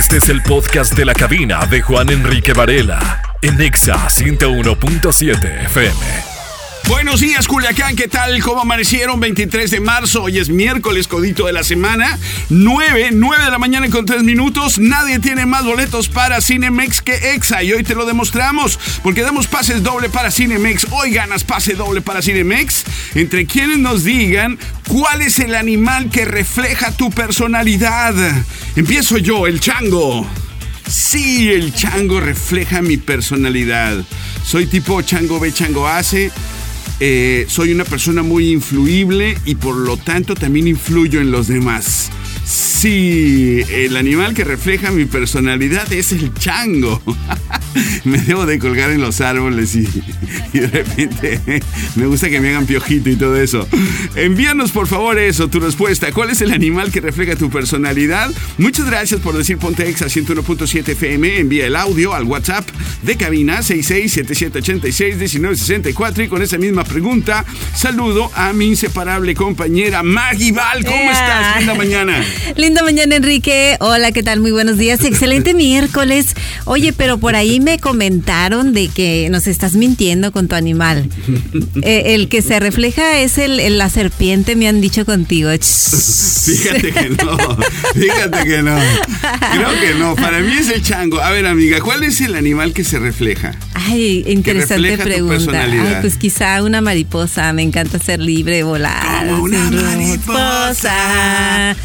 Este es el podcast de la cabina de Juan Enrique Varela en Exa 101.7 FM. Buenos días, Culiacán. ¿Qué tal? ¿Cómo amanecieron? 23 de marzo. Hoy es miércoles, codito de la semana. 9, 9 de la mañana con 3 minutos. Nadie tiene más boletos para Cinemex que Exa. Y hoy te lo demostramos porque damos pases doble para Cinemex. Hoy ganas pase doble para Cinemex. Entre quienes nos digan cuál es el animal que refleja tu personalidad. Empiezo yo, el chango. Sí, el chango refleja mi personalidad. Soy tipo chango ve, chango hace. Eh, soy una persona muy influible y por lo tanto también influyo en los demás. Sí, el animal que refleja mi personalidad es el chango. me debo de colgar en los árboles y, de repente me gusta que me hagan piojito y todo eso. Envíanos por favor eso, tu respuesta. ¿Cuál es el animal que refleja tu personalidad? Muchas gracias por decir Ponte Exa 101.7 FM. Envía el audio al WhatsApp de cabina 6677861964 y con esa misma pregunta saludo a mi inseparable compañera Maggie Val. ¿Cómo estás? Linda mañana. Linda mañana, Enrique. Hola, ¿qué tal? Muy buenos días. Excelente miércoles. Oye, pero por ahí me comentaron de que nos estás mintiendo con tu animal. Eh, el que se refleja es el, la serpiente, me han dicho contigo. Fíjate que no. Fíjate que no. Creo que no. Para mí es el chango. A ver, amiga, ¿cuál es el animal que se refleja? Ay, interesante pregunta. Ay, pues quizá una mariposa. Me encanta ser libre, volar. Como una mariposa.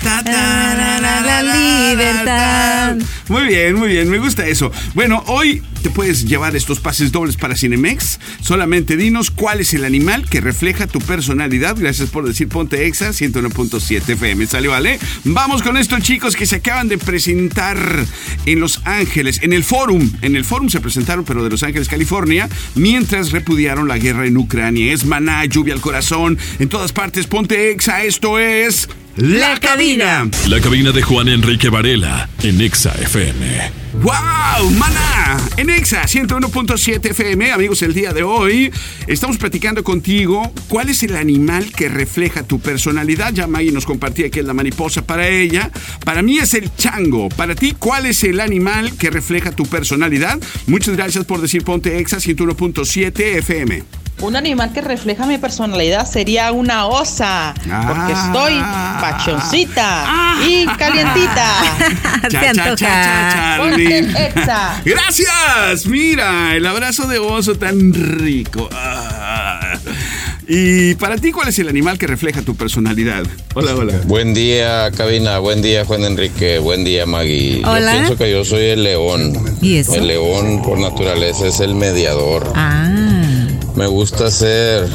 La libertad. Muy bien, muy bien. Me gusta eso. Bueno, hoy te puedes llevar estos pases dobles para Cinemex. Solamente dinos cuál es el animal que refleja tu personalidad. Gracias por decir Ponte Exa 101.7 FM. ¿Sale, vale? Vamos con estos chicos que se acaban de presentar en Los Ángeles, en el Forum. En el Forum se presentaron, pero de Los Ángeles, California, mientras repudiaron la guerra en Ucrania. Es maná, lluvia al corazón. En todas partes, Ponte Exa. Esto es. La cabina. La cabina de Juan Enrique Varela en Exa FM. ¡Wow! ¡Mana! En Exa 101.7 FM, amigos, el día de hoy estamos platicando contigo cuál es el animal que refleja tu personalidad. Ya Maggie nos compartía que es la mariposa para ella. Para mí es el chango. Para ti, ¿cuál es el animal que refleja tu personalidad? Muchas gracias por decir Ponte Exa 101.7 FM. Un animal que refleja mi personalidad sería una osa, porque Ah. estoy pachoncita y calientita. Te Cha, cha, antoja. cha, cha, Ponte Charlie. Exa. Gracias. Mira, el abrazo de oso tan rico. Ah. Y para ti, ¿cuál es el animal que refleja tu personalidad? Hola, hola. Buen día, cabina. Buen día, Juan Enrique. Buen día, Maggie. Hola. Yo pienso que yo soy el león. ¿Y eso? El león, por naturaleza, es el mediador. Ah. Me gusta ser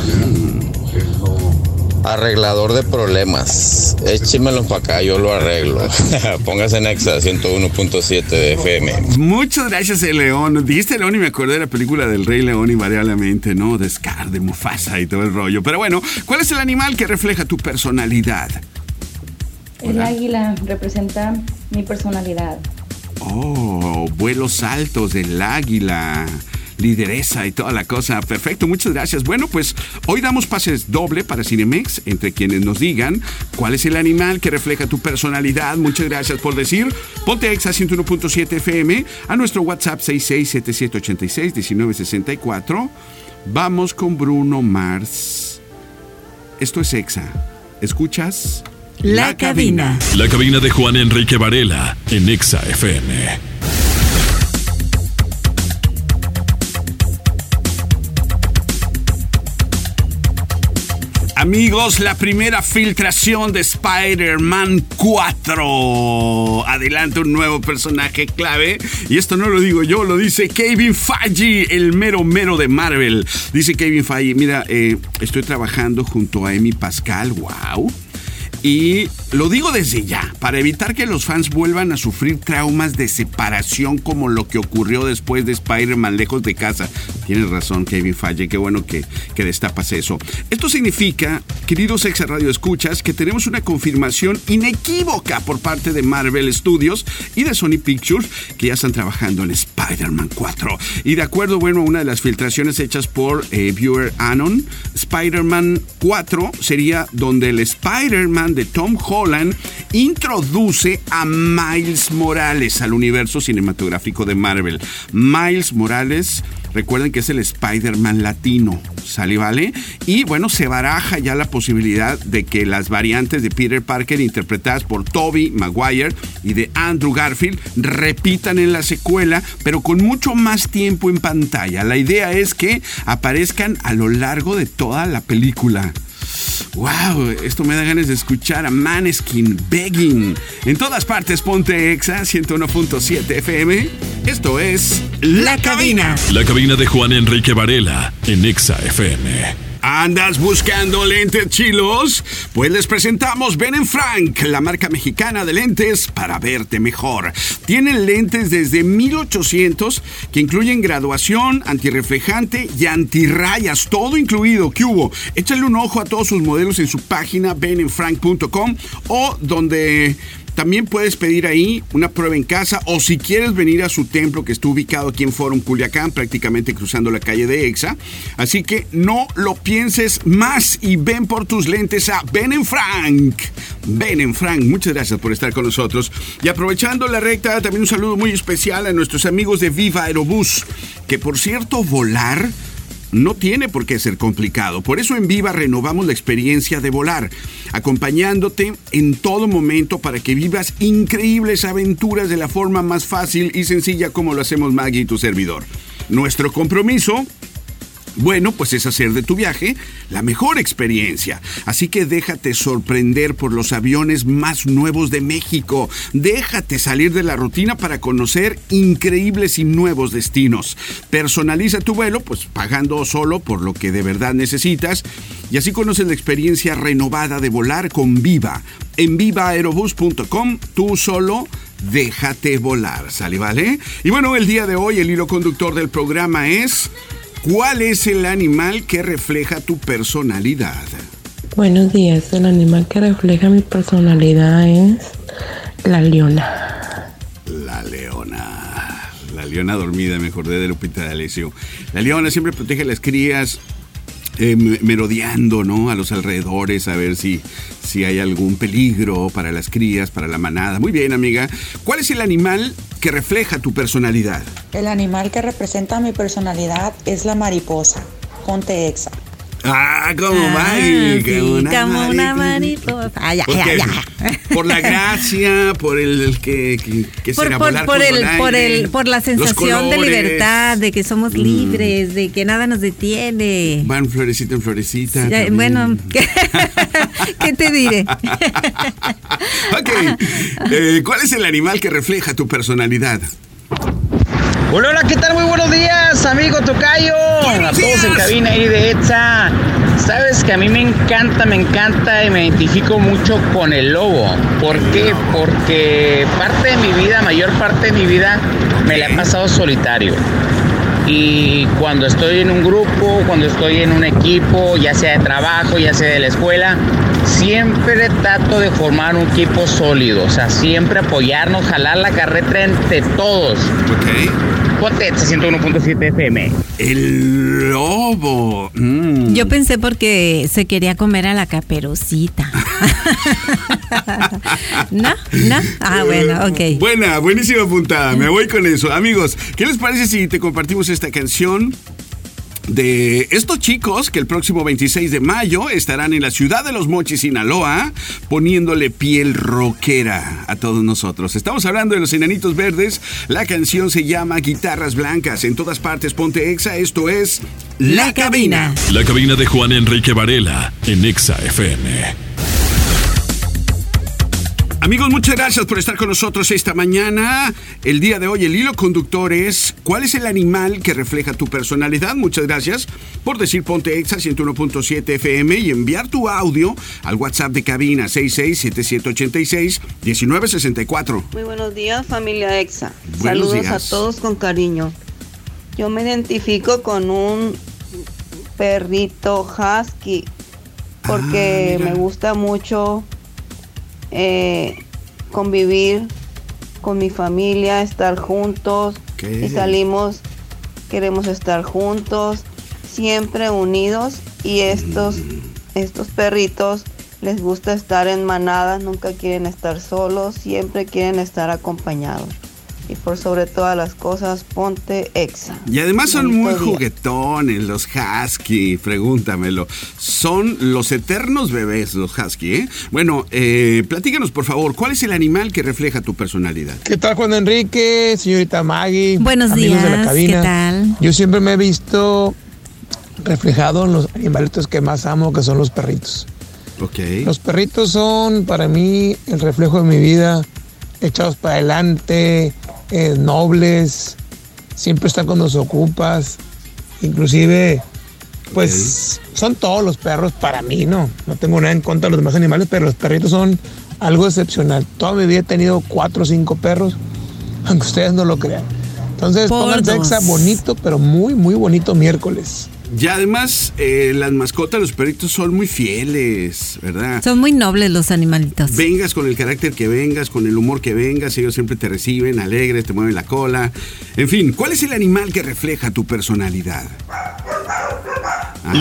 arreglador de problemas. Échemelo para acá, yo lo arreglo. Póngase en Exa 101.7 de FM. Muchas gracias, el león. Dijiste león y me acordé de la película del Rey León invariablemente, ¿no? De Scar, de Mufasa y todo el rollo. Pero bueno, ¿cuál es el animal que refleja tu personalidad? El águila representa mi personalidad. Oh, vuelos altos del águila. Lideresa y toda la cosa. Perfecto, muchas gracias. Bueno, pues hoy damos pases doble para Cinemex entre quienes nos digan cuál es el animal que refleja tu personalidad. Muchas gracias por decir. Ponte Exa 101.7 FM a nuestro WhatsApp 6677861964. Vamos con Bruno Mars. Esto es Exa. ¿Escuchas? La cabina. La cabina de Juan Enrique Varela en Exa FM. Amigos, la primera filtración de Spider-Man 4. Adelante un nuevo personaje clave. Y esto no lo digo yo, lo dice Kevin Feige, el mero mero de Marvel. Dice Kevin Feige, mira, eh, estoy trabajando junto a Amy Pascal. Wow. Y lo digo desde ya, para evitar que los fans vuelvan a sufrir traumas de separación como lo que ocurrió después de Spider-Man lejos de casa. Tienes razón, Kevin Falle, qué bueno que, que destapas eso. Esto significa, queridos ex radio escuchas, que tenemos una confirmación inequívoca por parte de Marvel Studios y de Sony Pictures que ya están trabajando en Spider-Man. Spider-Man 4. Y de acuerdo, bueno, a una de las filtraciones hechas por eh, Viewer Anon, Spider-Man 4 sería donde el Spider-Man de Tom Holland introduce a Miles Morales al universo cinematográfico de Marvel. Miles Morales Recuerden que es el Spider-Man latino, ¿sale vale? Y bueno, se baraja ya la posibilidad de que las variantes de Peter Parker interpretadas por Toby Maguire y de Andrew Garfield repitan en la secuela, pero con mucho más tiempo en pantalla. La idea es que aparezcan a lo largo de toda la película. Wow, esto me da ganas de escuchar a Maneskin Begging. En todas partes, ponte Exa 101.7 FM. Esto es La Cabina. La cabina de Juan Enrique Varela en Exa FM. ¿Andas buscando lentes chilos? Pues les presentamos Ben Frank, la marca mexicana de lentes para verte mejor. Tienen lentes desde 1800 que incluyen graduación, antirreflejante y antirrayas, todo incluido. ¿Qué hubo? Échale un ojo a todos sus modelos en su página benenfrank.com o donde también puedes pedir ahí una prueba en casa o si quieres venir a su templo que está ubicado aquí en Forum Culiacán, prácticamente cruzando la calle de Exa. Así que no lo pienses más y ven por tus lentes a Ben en Frank. Ben en Frank, muchas gracias por estar con nosotros. Y aprovechando la recta, también un saludo muy especial a nuestros amigos de Viva Aerobús, que por cierto, volar no tiene por qué ser complicado. Por eso en Viva renovamos la experiencia de volar, acompañándote en todo momento para que vivas increíbles aventuras de la forma más fácil y sencilla como lo hacemos Maggie y tu servidor. Nuestro compromiso bueno, pues es hacer de tu viaje la mejor experiencia. Así que déjate sorprender por los aviones más nuevos de México. Déjate salir de la rutina para conocer increíbles y nuevos destinos. Personaliza tu vuelo, pues pagando solo por lo que de verdad necesitas. Y así conoces la experiencia renovada de volar con Viva. En vivaaerobus.com, tú solo déjate volar, ¿sale vale? Y bueno, el día de hoy el hilo conductor del programa es... ¿Cuál es el animal que refleja tu personalidad? Buenos días, el animal que refleja mi personalidad es la leona. La leona. La leona dormida, me acordé de Lupita D'Alessio. La leona siempre protege a las crías, eh, merodeando ¿no? a los alrededores a ver si, si hay algún peligro para las crías, para la manada. Muy bien, amiga. ¿Cuál es el animal que refleja tu personalidad? El animal que representa mi personalidad es la mariposa. Ponte exa. Ah, como Ah, Maggie, sí, como una como una mariposa. mariposa. Ah, ya, ¿Por ya, qué? ya. Por la gracia, por el, el que, que, que Por, será por, volar por el, por, el, por la sensación de libertad, de que somos libres, de que nada nos detiene. Van florecita en florecita. Bueno, ¿qué, qué te diré? ok. Eh, ¿Cuál es el animal que refleja tu personalidad? Hola, hola, ¿qué tal? Muy buenos días, amigo Tocayo. A todos en días. cabina ahí de ETSA. Sabes que a mí me encanta, me encanta y me identifico mucho con el lobo. ¿Por qué? Porque parte de mi vida, mayor parte de mi vida, me la he pasado solitario. Y cuando estoy en un grupo, cuando estoy en un equipo, ya sea de trabajo, ya sea de la escuela, siempre trato de formar un equipo sólido. O sea, siempre apoyarnos, jalar la carreta entre todos. Ok. Ponte ETSA 101.7 FM. El lobo. Mm. Yo pensé porque se quería comer a la caperucita. ¿No? ¿No? Ah, bueno, ok. Buena, buenísima puntada. Me voy con eso. Amigos, ¿qué les parece si te compartimos esta canción? De estos chicos que el próximo 26 de mayo estarán en la ciudad de Los Mochis, Sinaloa, poniéndole piel rockera a todos nosotros. Estamos hablando de los enanitos verdes. La canción se llama Guitarras Blancas. En todas partes, ponte exa. Esto es La Cabina. La cabina de Juan Enrique Varela en Exa FM. Amigos, muchas gracias por estar con nosotros esta mañana. El día de hoy el hilo conductor es ¿cuál es el animal que refleja tu personalidad? Muchas gracias por decir ponte exa 101.7 FM y enviar tu audio al WhatsApp de cabina 6677861964. Muy buenos días, familia EXA. Buenos Saludos días. a todos con cariño. Yo me identifico con un perrito husky porque Ah, me gusta mucho eh, convivir con mi familia, estar juntos, Y salimos, queremos estar juntos, siempre unidos. Y estos, estos perritos les gusta estar en manada, nunca quieren estar solos, siempre quieren estar acompañados. Y por sobre todas las cosas, ponte exa. Y además son Bonito muy día. juguetones los husky, pregúntamelo. Son los eternos bebés los husky, ¿eh? Bueno, eh, platícanos por favor, ¿cuál es el animal que refleja tu personalidad? ¿Qué tal Juan Enrique, señorita Maggie? Buenos amigos de días, la cabina? ¿qué tal? Yo siempre me he visto reflejado en los animalitos que más amo, que son los perritos. Ok. Los perritos son para mí el reflejo de mi vida, echados para adelante, eh, nobles, siempre están cuando se ocupas, inclusive, pues son todos los perros para mí, ¿no? No tengo nada en contra de los demás animales, pero los perritos son algo excepcional. Toda mi vida he tenido cuatro o cinco perros, aunque ustedes no lo crean. Entonces, Por pónganse exa bonito, pero muy, muy bonito miércoles. Y además, eh, las mascotas, los perritos son muy fieles, ¿verdad? Son muy nobles los animalitos. Vengas con el carácter que vengas, con el humor que vengas, ellos siempre te reciben, alegres, te mueven la cola. En fin, ¿cuál es el animal que refleja tu personalidad?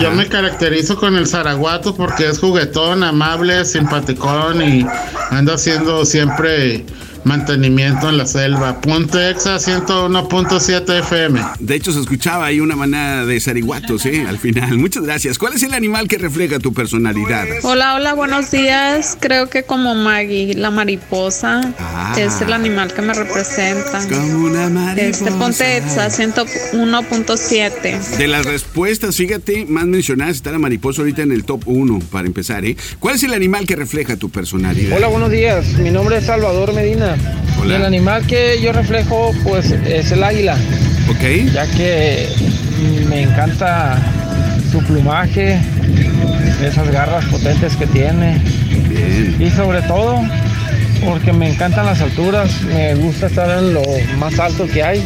Yo me caracterizo con el zaraguato porque es juguetón, amable, simpaticón y anda haciendo siempre mantenimiento en la selva. Punto Exa 101.7 FM. De hecho, se escuchaba ahí una manada de zariguatos, ¿eh? Al final. Muchas gracias. ¿Cuál es el animal que refleja tu personalidad? Hola, hola, buenos días. Creo que como Maggie, la mariposa Ah. es el animal que me representa. Como una mariposa. Este Ponte Exa 101.7. De las respuestas, fíjate, más mencionadas está la mariposa ahorita en el top 1, para empezar, ¿eh? ¿Cuál es el animal que refleja tu personalidad? Hola, buenos días. Mi nombre es Salvador Medina. Hola. Y el animal que yo reflejo, pues, es el águila. Ok. Ya que me encanta su plumaje, esas garras potentes que tiene. Y sobre todo, porque me encantan las alturas, me gusta estar en lo más alto que hay.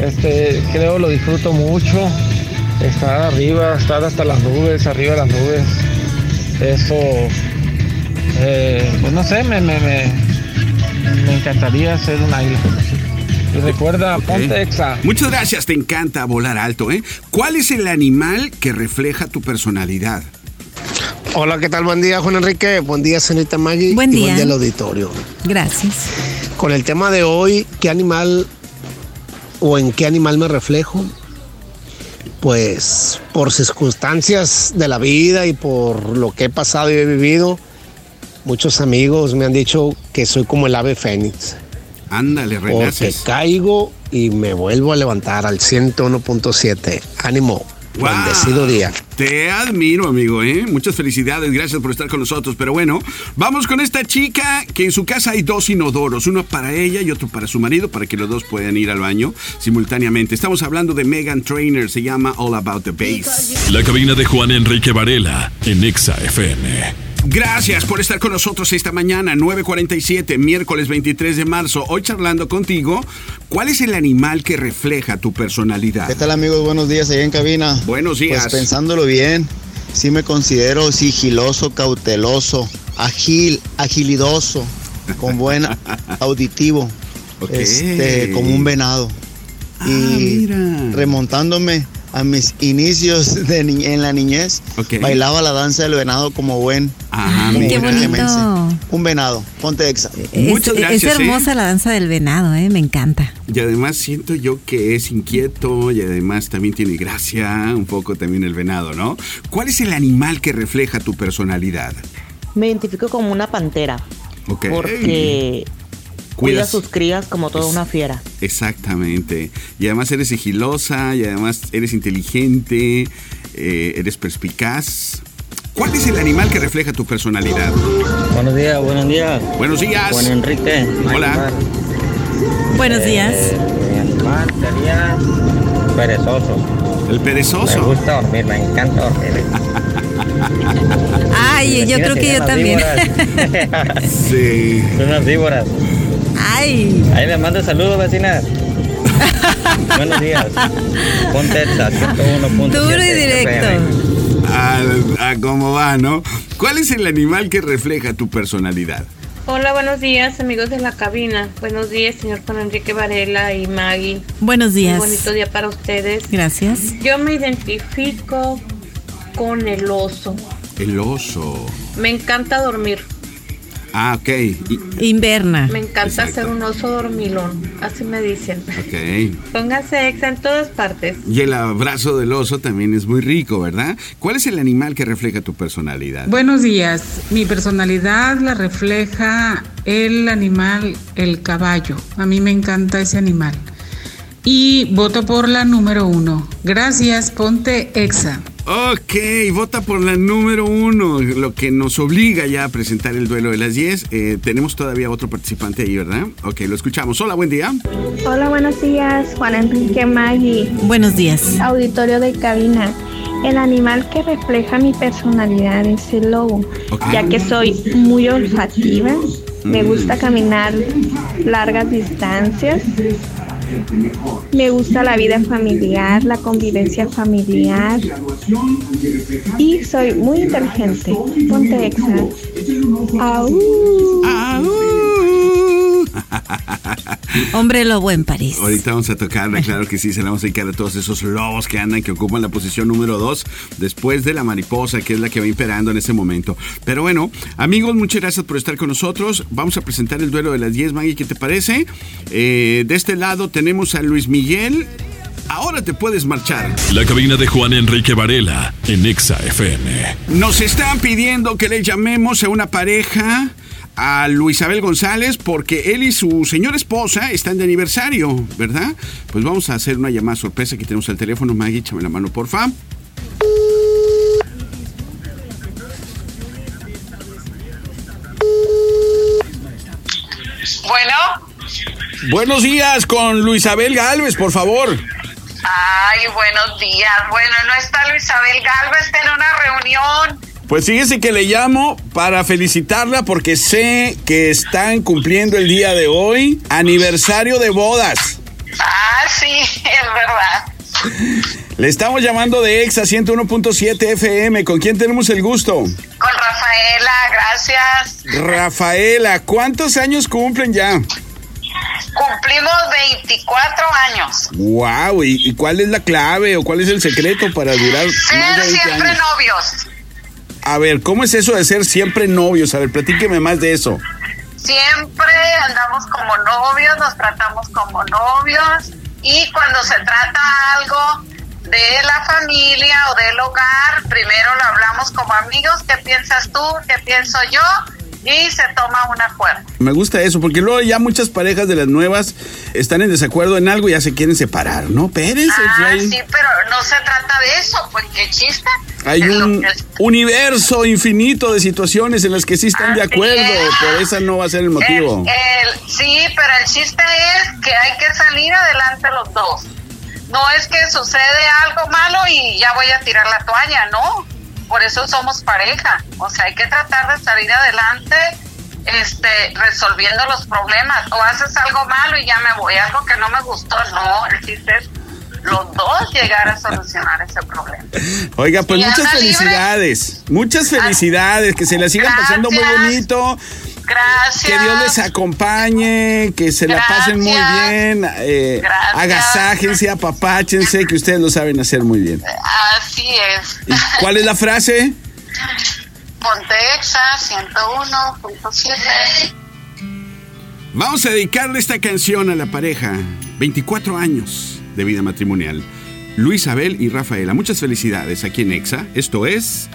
Este, creo lo disfruto mucho. Estar arriba, estar hasta las nubes, arriba de las nubes. Eso, eh, pues no sé, me, me, me, me encantaría ser un águila. Y recuerda, ponte exa. Muchas gracias, te encanta volar alto, ¿eh? ¿Cuál es el animal que refleja tu personalidad? Hola, ¿qué tal? Buen día, Juan Enrique. Buen día, señorita Maggie. Buen y día. buen día al auditorio. Gracias. Con el tema de hoy, ¿qué animal o en qué animal me reflejo? Pues por circunstancias de la vida y por lo que he pasado y he vivido, muchos amigos me han dicho que soy como el ave fénix. Ándale, Porque renaces. caigo y me vuelvo a levantar al 101.7. Ánimo. ¡Guau! Bendecido día. Te admiro, amigo, ¿eh? Muchas felicidades, gracias por estar con nosotros. Pero bueno, vamos con esta chica que en su casa hay dos inodoros, uno para ella y otro para su marido, para que los dos puedan ir al baño simultáneamente. Estamos hablando de Megan Trainer, se llama All About the Bass. La cabina de Juan Enrique Varela en Exa FM. Gracias por estar con nosotros esta mañana, 9.47, miércoles 23 de marzo. Hoy charlando contigo, ¿cuál es el animal que refleja tu personalidad? ¿Qué tal amigos? Buenos días allá en cabina. Buenos días. Pues pensándolo bien, sí me considero sigiloso, cauteloso, agil, agilidoso, con buen auditivo, este, como un venado. Ah, y remontándome a mis inicios de ni- en la niñez, bailaba la danza del venado como buen, Ajá, como Qué buen bonito. gemense. Un venado, ponte exa. Muchas es, gracias, Es hermosa la danza del venado, ¿eh? Me encanta. Y además siento yo que es inquieto y además también tiene gracia, un poco también el venado, ¿no? ¿Cuál es el animal que refleja tu personalidad? Me identifico como una pantera Ok. porque cuida a sus crías como toda Es- una fiera. Exactamente. Y además eres sigilosa y además eres inteligente, eh, eres perspicaz. ¿Cuál es el animal que refleja tu personalidad? Buenos días, buenos días. Buenos días. Juan Enrique. Hola. Buenos días. Mi animal sería perezoso. El perezoso. Me gusta dormir, me encanta dormir. Ay, yo creo que yo también. sí. Son unas víboras. Ay. Ahí me manda saludos, vecina. Buenos días. Ponte Exa, 101.7 Duro y directo. A, a cómo va, ¿no? ¿Cuál es el animal que refleja tu personalidad? Hola, buenos días, amigos de la cabina. Buenos días, señor Juan Enrique Varela y Maggie. Buenos días. Un bonito día para ustedes. Gracias. Yo me identifico con el oso. El oso. Me encanta dormir. Ah, ok. Y- Inverna. Me encanta Exacto. ser un oso dormilón. Así me dicen. ok. Póngase exa en todas partes. Y el abrazo del oso también es muy rico, ¿verdad? ¿Cuál es el animal que refleja tu personalidad? Buenos días. Mi personalidad la refleja el animal, el caballo. A mí me encanta ese animal. Y voto por la número uno. Gracias, ponte exa. Ok, vota por la número uno, lo que nos obliga ya a presentar el duelo de las 10. Eh, tenemos todavía otro participante ahí, ¿verdad? Ok, lo escuchamos. Hola, buen día. Hola, buenos días, Juan Enrique Maggi. Buenos días. Auditorio de cabina. El animal que refleja mi personalidad es el lobo, ya que soy muy olfativa, me gusta caminar largas distancias, me gusta la vida familiar, la convivencia familiar y soy muy inteligente. Ponte exa. Hombre lobo en París. Ahorita vamos a tocarla, claro que sí, se la vamos a dedicar a todos esos lobos que andan, que ocupan la posición número 2 después de la mariposa, que es la que va imperando en ese momento. Pero bueno, amigos, muchas gracias por estar con nosotros. Vamos a presentar el duelo de las 10, Maggie, ¿qué te parece? Eh, de este lado tenemos a Luis Miguel. Ahora te puedes marchar. La cabina de Juan Enrique Varela en Exa FM. Nos están pidiendo que le llamemos a una pareja a Luisabel González porque él y su señora esposa están de aniversario, ¿verdad? Pues vamos a hacer una llamada sorpresa que tenemos al teléfono. Maggie, échame la mano, porfa. Bueno, Buenos días con Luisabel Galvez, por favor. ay, buenos días. Bueno, no está Luisabel Galvez, está en una reunión. Pues fíjese que le llamo para felicitarla porque sé que están cumpliendo el día de hoy aniversario de bodas. Ah, sí, es verdad. Le estamos llamando de EXA 101.7 FM. ¿Con quién tenemos el gusto? Con Rafaela, gracias. Rafaela, ¿cuántos años cumplen ya? Cumplimos 24 años. Wow, ¿y, cuál es la clave o cuál es el secreto para durar más Ser de 20 siempre años? novios. A ver, ¿cómo es eso de ser siempre novios? A ver, platíqueme más de eso. Siempre andamos como novios, nos tratamos como novios y cuando se trata algo de la familia o del hogar, primero lo hablamos como amigos, ¿qué piensas tú? ¿Qué pienso yo? Y se toma un acuerdo. Me gusta eso, porque luego ya muchas parejas de las nuevas están en desacuerdo en algo y ya se quieren separar, ¿no? Espérense, Ah, hay, sí, pero no se trata de eso, qué chiste. hay un que universo infinito de situaciones en las que sí están de acuerdo, es. por esa no va a ser el motivo. El- el- sí, pero el chiste es que hay que salir adelante los dos. No es que sucede algo malo y ya voy a tirar la toalla, no. Por eso somos pareja. O sea, hay que tratar de salir adelante este, resolviendo los problemas. O haces algo malo y ya me voy, algo que no me gustó. No, el chiste es los dos llegar a solucionar ese problema. Oiga, pues ¿Y muchas libre? felicidades, muchas felicidades, que se la sigan pasando muy bonito. Gracias. Que Dios les acompañe, que se la pasen muy bien, eh, Gracias. agasájense, apapáchense, que ustedes lo saben hacer muy bien. Así es. ¿Y cuál es la frase? Pontexa 101.7. Vamos a dedicarle esta canción a la pareja. 24 años de vida matrimonial. Luis Abel y Rafaela. Muchas felicidades aquí en Exa. Esto es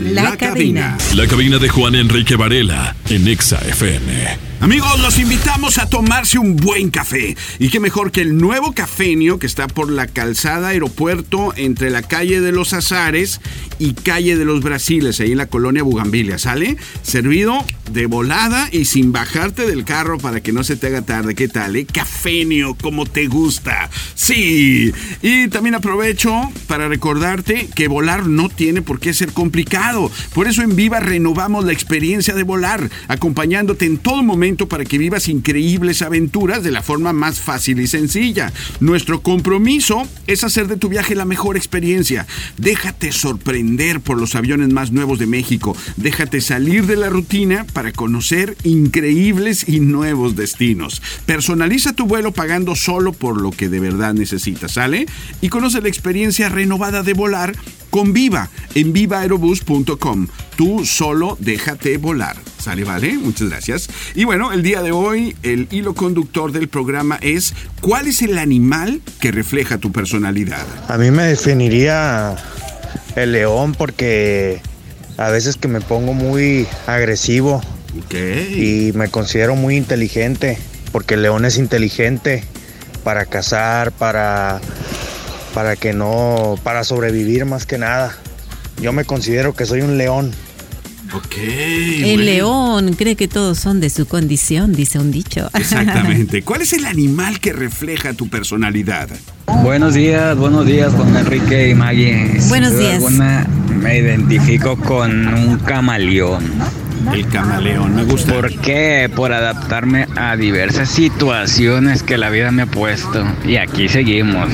La Cabina. La cabina de Juan Enrique Varela en Exa FM. Amigos, los invitamos a tomarse un buen café. Y qué mejor que el nuevo cafenio que está por la calzada aeropuerto entre la calle de los Azares y calle de los Brasiles, ahí en la colonia Bugambilia. ¿Sale? Servido de volada y sin bajarte del carro para que no se te haga tarde. ¿Qué tal? Eh? Cafenio, como te gusta. Sí. Y también aprovecho para recordarte que volar no tiene por qué ser complicado. Por eso en Viva renovamos la experiencia de volar, acompañándote en todo momento para que vivas increíbles aventuras de la forma más fácil y sencilla. Nuestro compromiso es hacer de tu viaje la mejor experiencia. Déjate sorprender por los aviones más nuevos de México. Déjate salir de la rutina para conocer increíbles y nuevos destinos. Personaliza tu vuelo pagando solo por lo que de verdad necesitas, ¿sale? Y conoce la experiencia renovada de volar con Viva en vivaerobus.com. Tú solo déjate volar. ¿Sale, vale? Muchas gracias. Y bueno, el día de hoy el hilo conductor del programa es ¿cuál es el animal que refleja tu personalidad? A mí me definiría el león porque a veces que me pongo muy agresivo y me considero muy inteligente porque el león es inteligente para cazar, para para que no para sobrevivir más que nada. Yo me considero que soy un león. Ok. El león cree que todos son de su condición, dice un dicho. Exactamente. ¿Cuál es el animal que refleja tu personalidad? Buenos días, buenos días, Juan Enrique y Maggie. Buenos Sin duda días. alguna, me identifico con un camaleón. El camaleón, me gusta. ¿Por qué? Por adaptarme a diversas situaciones que la vida me ha puesto. Y aquí seguimos.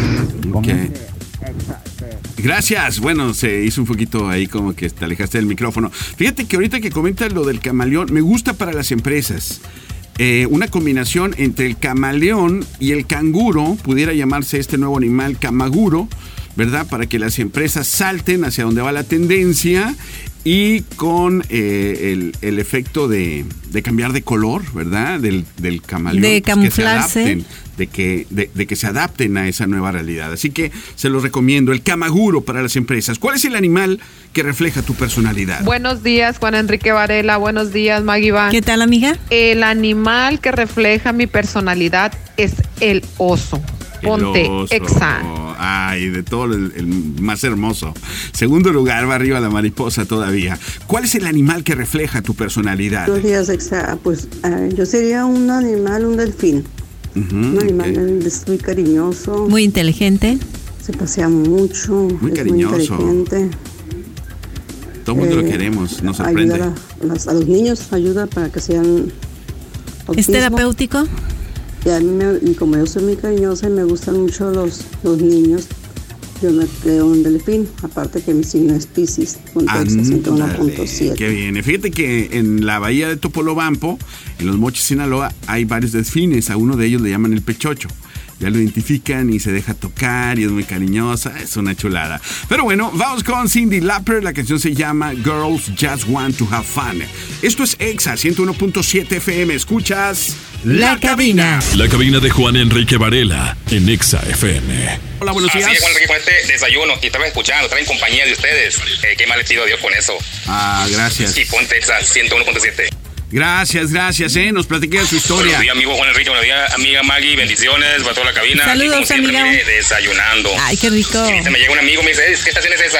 Gracias. Bueno, se hizo un poquito ahí como que te alejaste del micrófono. Fíjate que ahorita que comentas lo del camaleón, me gusta para las empresas. Eh, una combinación entre el camaleón y el canguro, pudiera llamarse este nuevo animal camaguro, ¿verdad? Para que las empresas salten hacia donde va la tendencia y con eh, el, el efecto de, de cambiar de color, ¿verdad? Del, del camaleón. De pues, que se adapten, de que, de, de que se adapten a esa nueva realidad. Así que se los recomiendo. El camaguro para las empresas. ¿Cuál es el animal que refleja tu personalidad? Buenos días, Juan Enrique Varela. Buenos días, Maggie Van. ¿Qué tal, amiga? El animal que refleja mi personalidad es el oso. Ponte El oso. exa. Ay, de todo el, el más hermoso. Segundo lugar, va arriba la mariposa todavía. ¿Cuál es el animal que refleja tu personalidad? Buenos días, Exa. Pues eh, yo sería un animal, un delfín. Un animal es muy cariñoso. Muy inteligente. Se pasea mucho. Muy es cariñoso. Muy inteligente. Todo el mundo lo Eh, queremos, nos ayuda sorprende. a, los niños, ayuda para que sean. ¿Es terapéutico? Y, a mí me- y como yo soy muy cariñosa y me gustan mucho los, los niños, yo me creo un delfín. Aparte que mi signo es Pisces, con Texas Ándale, 101.7. Qué bien. Fíjate que en la bahía de Topolobampo, en los Mochis, Sinaloa, hay varios delfines. A uno de ellos le llaman el pechocho. Ya lo identifican y se deja tocar y es muy cariñosa. Es una chulada. Pero bueno, vamos con Cindy Lauper. La canción se llama Girls Just Want to Have Fun. Esto es EXA 101.7 FM. Escuchas La cabina. La cabina de Juan Enrique Varela en Exa FM. Hola, buenos Así es, Juan Enrique, con este desayuno y estaba escuchando, estaba en compañía de ustedes. Eh, qué mal le pido a Dios con eso. Ah, gracias. Y ponte esa 101.7. Gracias, gracias, ¿eh? Nos platiqué su historia. Buenos días, amigo Juan Enrique. Buenos días, amiga Maggie. Bendiciones para toda la cabina. Saludos, siempre, amiga. mire, desayunando. Ay, qué rico. Y ahorita me llega un amigo y me dice, "Eh, ¿qué estación es esa?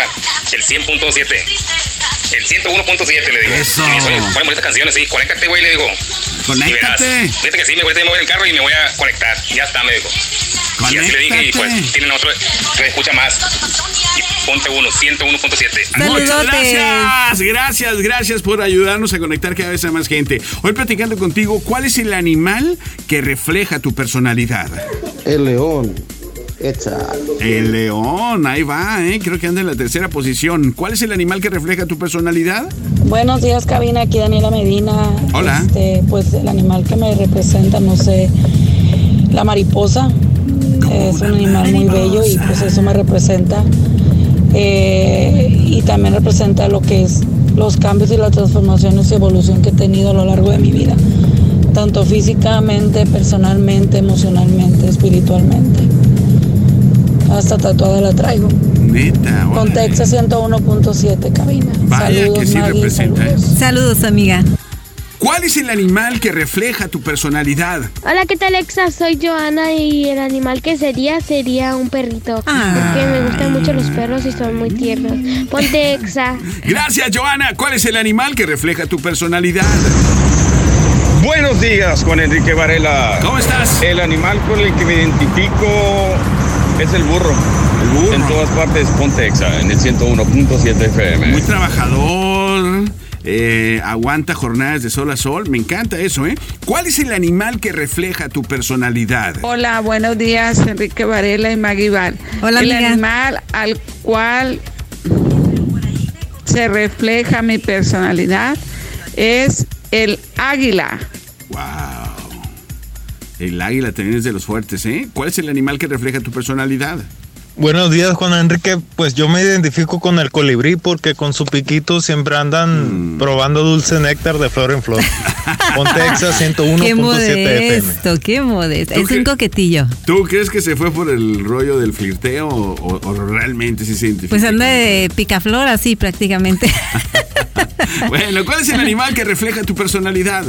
El 100.7. El 101.7, le digo. Eso. Y me dice, "Oye, ponen bonitas canciones, sí. Conéctate, güey, le digo. Conéctate. Y verás. Fíjate que sí, me voy a mover el carro y me voy a conectar. Ya está, me dijo. Y así le dije, y pues tienen otro que escucha más. Y ponte uno, 101.7. Muchas gracias, gracias, gracias por ayudarnos a conectar cada vez a más gente. Hoy platicando contigo, ¿cuál es el animal que refleja tu personalidad? El león. Echa. El león, ahí va, ¿eh? creo que anda en la tercera posición. ¿Cuál es el animal que refleja tu personalidad? Buenos días, cabina. Aquí Daniela Medina. Hola. Este, pues el animal que me representa, no sé, la mariposa. Es un animal muy bello y pues eso me representa. Eh, y también representa lo que es los cambios y las transformaciones y evolución que he tenido a lo largo de mi vida. Tanto físicamente, personalmente, emocionalmente, espiritualmente. Hasta tatuada la traigo. Neta, Con. Texas 101.7 cabina. Vaya saludos, que sí Maggie, representa. ¿eh? saludos. Saludos, amiga. ¿Cuál es el animal que refleja tu personalidad? Hola, ¿qué tal, Exa? Soy Joana y el animal que sería sería un perrito. Porque me gustan mucho los perros y son muy tiernos. Ponte Exa. Gracias, Joana. ¿Cuál es el animal que refleja tu personalidad? Buenos días, Juan Enrique Varela. ¿Cómo estás? El animal con el que me identifico es el burro. El burro. En todas partes, Pontexa, en el 101.7 FM. Muy trabajador, eh, aguanta jornadas de sol a sol. Me encanta eso, ¿eh? ¿Cuál es el animal que refleja tu personalidad? Hola, buenos días, Enrique Varela y Maggie Val. Hola, El amiga. animal al cual se refleja mi personalidad es el águila. Wow. El águila también es de los fuertes, ¿eh? ¿Cuál es el animal que refleja tu personalidad? Buenos días, Juan Enrique. Pues yo me identifico con el colibrí porque con su piquito siempre Mm. andan probando dulce néctar de flor en flor. Ponte Exa Qué 101.7 FM. modesto, qué modesto. ¿Tú Es qué? un coquetillo. ¿Tú crees que se fue por el rollo del flirteo o, o- o realmente sí se identifica? Pues anda de picaflor así prácticamente. Bueno, ¿cuál es el animal que refleja tu personalidad?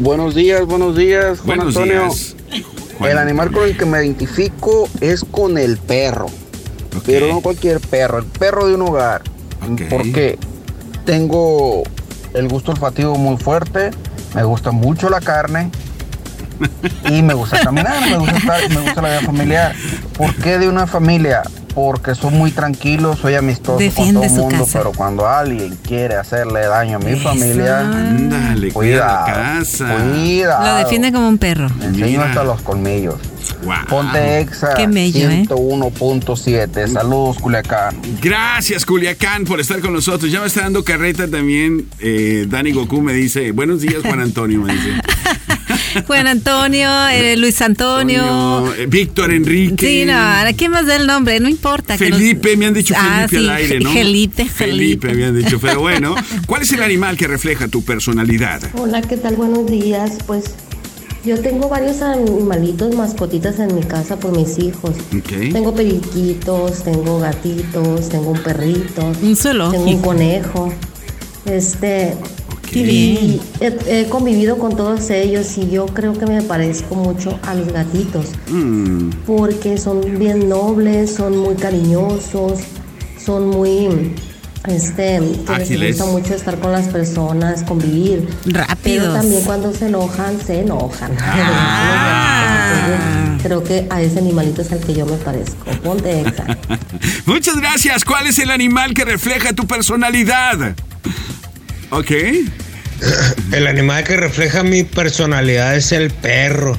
Buenos días, buenos días, Juan Buenos Antonio. días. El animal con el que me identifico es con el perro. Pero no cualquier perro, el perro de un hogar. Porque tengo el gusto olfativo muy fuerte, me gusta mucho la carne y me gusta caminar, me gusta, estar- me gusta la vida familiar. ¿Por qué de una familia? Porque soy muy tranquilo, soy amistoso Defiende con todo su el mundo, casa. pero cuando alguien quiere hacerle daño a mi familia, Ándale, cuida la cuidado, casa. cuidado. Lo defiende como un perro. Me enseño hasta los colmillos. Wow. Ponte Exa Qué mello, ¿eh? 101.7. Saludos, Culiacán. Gracias, Culiacán, por estar con nosotros. Ya me está dando carreta también. eh, Dani Goku me dice, buenos días, Juan Antonio, me dice. Juan Antonio, eh, Luis Antonio. No, eh, Víctor Enrique. Sí, no, ¿a quién más da el nombre? No importa. que nos- Felipe, me han dicho Ah, Felipe sí, al aire, ¿no? Felipe, Felipe, me han dicho. Pero bueno, ¿cuál es el animal que refleja tu personalidad? Hola, ¿qué tal? Buenos días. Pues yo tengo varios animalitos, mascotitas en mi casa por mis hijos. Ok. Tengo periquitos, tengo gatitos, tengo un perrito, Un zoológico. tengo un conejo. Este, Qué y bien. he, he convivido con todos ellos y yo creo que me parezco mucho a los gatitos Mm, porque son bien nobles, son muy cariñosos, son muy este que les gusta mucho estar con las personas, convivir. Pero Rápidos. también cuando se enojan, se enojan. Ah. Creo que a ese animalito es al que yo me parezco. Ponte exa. Muchas gracias. ¿Cuál es el animal que refleja tu personalidad? Ok. El animal que refleja mi personalidad es el perro.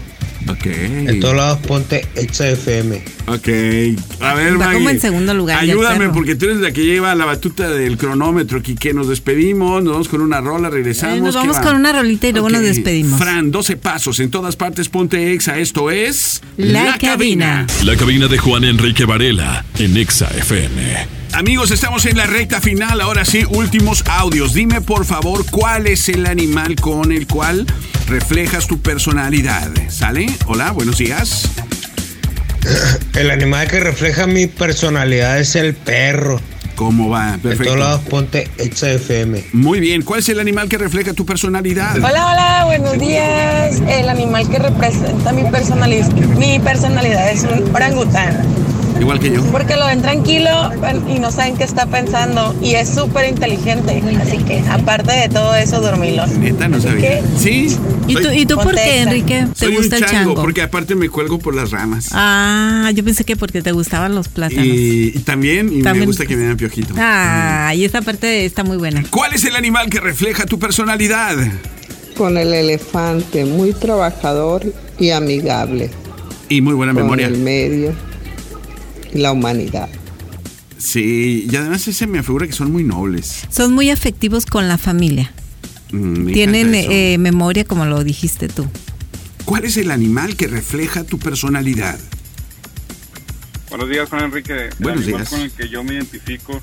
Ok. En todos lados ponte Exa FM. Ok. A ver, Va Maggie, como en segundo lugar Ayúdame porque tú eres la que lleva la batuta del cronómetro aquí. Que nos despedimos, nos vamos con una rola, regresamos. Eh, nos ¿qué vamos va? con una rolita y luego nos despedimos. Fran, 12 pasos en todas partes, ponte exa. Esto es La cabina. La cabina de Juan Enrique Varela en Exa FM. Amigos, estamos en la recta final. Ahora sí, últimos audios. Dime por favor cuál es el animal con el cual reflejas tu personalidad. ¿Sale? Hola, buenos días. El animal que refleja mi personalidad es el perro. ¿Cómo va? Perfecto. todos lados ponte Exa FM. Muy bien. ¿Cuál es el animal que refleja tu personalidad? Hola, hola, buenos días. El animal que representa mi personalidad, mi personalidad es un orangután. Igual que yo. Porque lo ven tranquilo y no saben qué está pensando y es súper inteligente. Así que, aparte de todo eso, dormilo. Neta, no sabía. ¿Sí? ¿Y tú, ¿y tú por qué, Enrique? ¿Te Soy gusta un el chango, chango? porque aparte me cuelgo por las ramas. Ah, yo pensé que porque te gustaban los plátanos. Y, y también, y me gusta que me den piojito. Ah, y esa parte está muy buena. ¿Cuál es el animal que refleja tu personalidad? Con el elefante, muy trabajador y amigable. Y muy buena con memoria. el medio la humanidad. Sí, y además ese me figura que son muy nobles. Son muy afectivos con la familia. Mm, Tienen eh, memoria, como lo dijiste tú. ¿Cuál es el animal que refleja tu personalidad? Buenos días, Juan Enrique. Buenos el animal días. con el que yo me identifico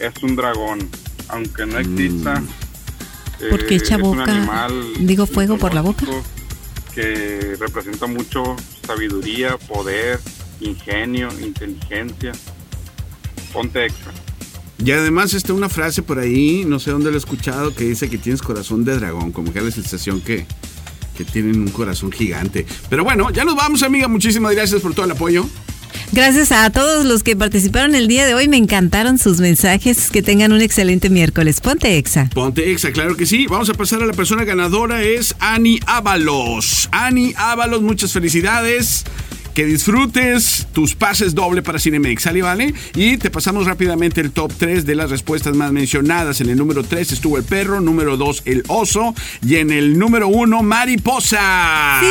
es un dragón. Aunque no exista. eh, Porque echa es un boca, animal digo fuego por la boca. que representa mucho sabiduría, poder, ingenio, inteligencia. Ponte extra. Y además está una frase por ahí, no sé dónde lo he escuchado, que dice que tienes corazón de dragón, como que da la sensación que, que tienen un corazón gigante. Pero bueno, ya nos vamos, amiga. Muchísimas gracias por todo el apoyo. Gracias a todos los que participaron el día de hoy. Me encantaron sus mensajes. Que tengan un excelente miércoles. Ponte Exa. Ponte exa, claro que sí. Vamos a pasar a la persona ganadora, es Ani Ábalos. Ani Ábalos, muchas felicidades. Que disfrutes tus pases doble para Cinemex, ¿sale, vale? Y te pasamos rápidamente el top 3 de las respuestas más mencionadas. En el número 3 estuvo el perro, número 2 el oso y en el número 1 mariposa.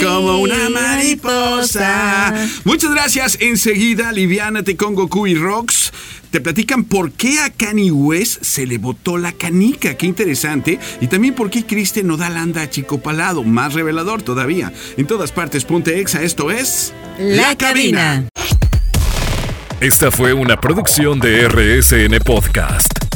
Como una mariposa. Muchas gracias. Enseguida, Liviánate con Goku y Rox te platican por qué a Kanye West se le botó la canica. Qué interesante. Y también por qué Kristen Nodal anda achicopalado. Más revelador todavía. En todas partes, ponte exa. Esto es. La, cabina. Esta fue una producción de RSN Podcast.